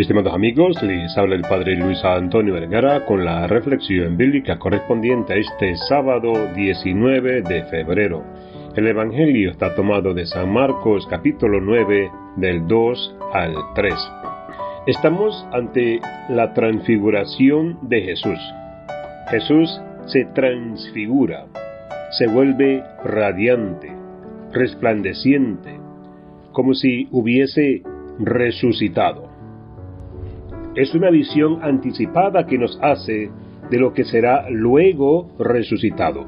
Estimados amigos, les habla el Padre Luis Antonio Vergara con la reflexión bíblica correspondiente a este sábado 19 de febrero. El Evangelio está tomado de San Marcos capítulo 9 del 2 al 3. Estamos ante la transfiguración de Jesús. Jesús se transfigura, se vuelve radiante, resplandeciente, como si hubiese resucitado. Es una visión anticipada que nos hace de lo que será luego resucitado.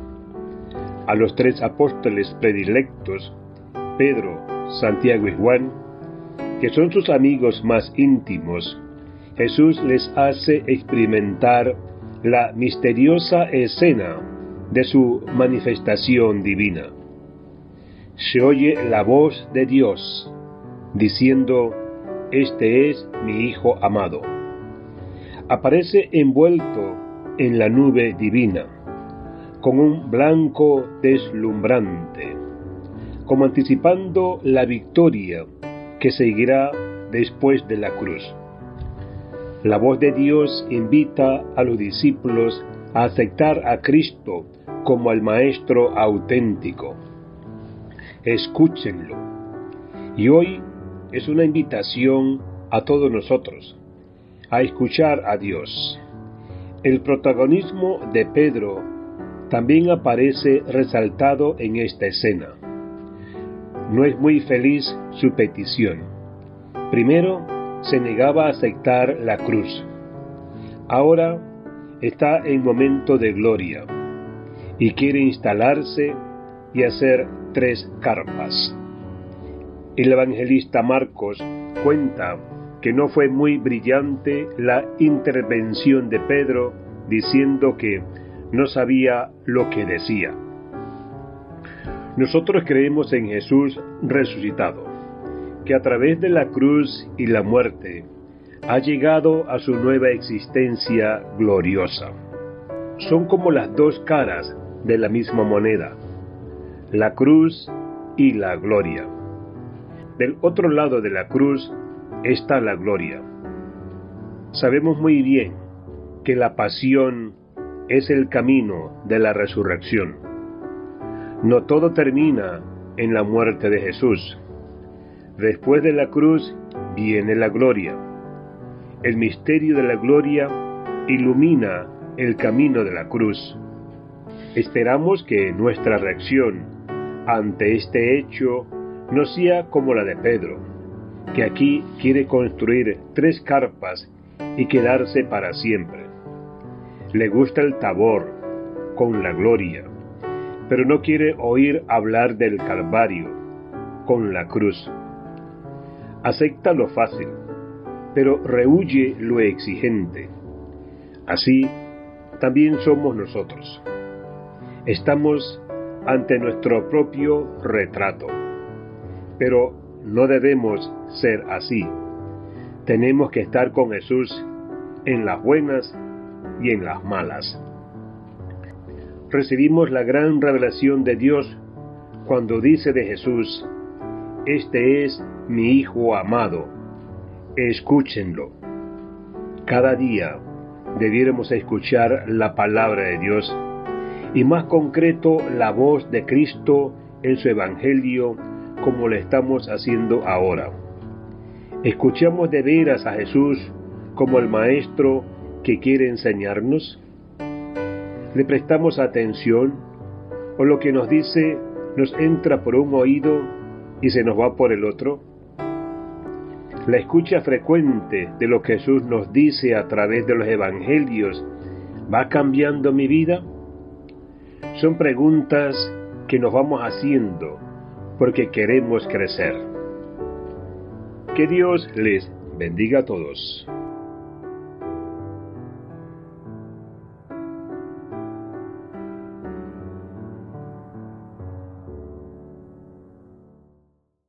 A los tres apóstoles predilectos, Pedro, Santiago y Juan, que son sus amigos más íntimos, Jesús les hace experimentar la misteriosa escena de su manifestación divina. Se oye la voz de Dios diciendo, Este es mi Hijo amado. Aparece envuelto en la nube divina, con un blanco deslumbrante, como anticipando la victoria que seguirá después de la cruz. La voz de Dios invita a los discípulos a aceptar a Cristo como al Maestro auténtico. Escúchenlo. Y hoy es una invitación a todos nosotros a escuchar a Dios. El protagonismo de Pedro también aparece resaltado en esta escena. No es muy feliz su petición. Primero, se negaba a aceptar la cruz. Ahora está en momento de gloria y quiere instalarse y hacer tres carpas. El evangelista Marcos cuenta que no fue muy brillante la intervención de Pedro diciendo que no sabía lo que decía. Nosotros creemos en Jesús resucitado, que a través de la cruz y la muerte ha llegado a su nueva existencia gloriosa. Son como las dos caras de la misma moneda, la cruz y la gloria. Del otro lado de la cruz está la gloria. Sabemos muy bien que la pasión es el camino de la resurrección. No todo termina en la muerte de Jesús. Después de la cruz viene la gloria. El misterio de la gloria ilumina el camino de la cruz. Esperamos que nuestra reacción ante este hecho no sea como la de Pedro, que aquí quiere construir tres carpas y quedarse para siempre. Le gusta el tabor con la gloria, pero no quiere oír hablar del Calvario con la cruz. Acepta lo fácil, pero rehuye lo exigente. Así también somos nosotros. Estamos ante nuestro propio retrato pero no debemos ser así. Tenemos que estar con Jesús en las buenas y en las malas. Recibimos la gran revelación de Dios cuando dice de Jesús, Este es mi Hijo amado, escúchenlo. Cada día debiéramos escuchar la palabra de Dios y más concreto la voz de Cristo en su Evangelio como lo estamos haciendo ahora. ¿Escuchamos de veras a Jesús como el Maestro que quiere enseñarnos? ¿Le prestamos atención o lo que nos dice nos entra por un oído y se nos va por el otro? La escucha frecuente de lo que Jesús nos dice a través de los evangelios va cambiando mi vida? Son preguntas que nos vamos haciendo porque queremos crecer. Que Dios les bendiga a todos.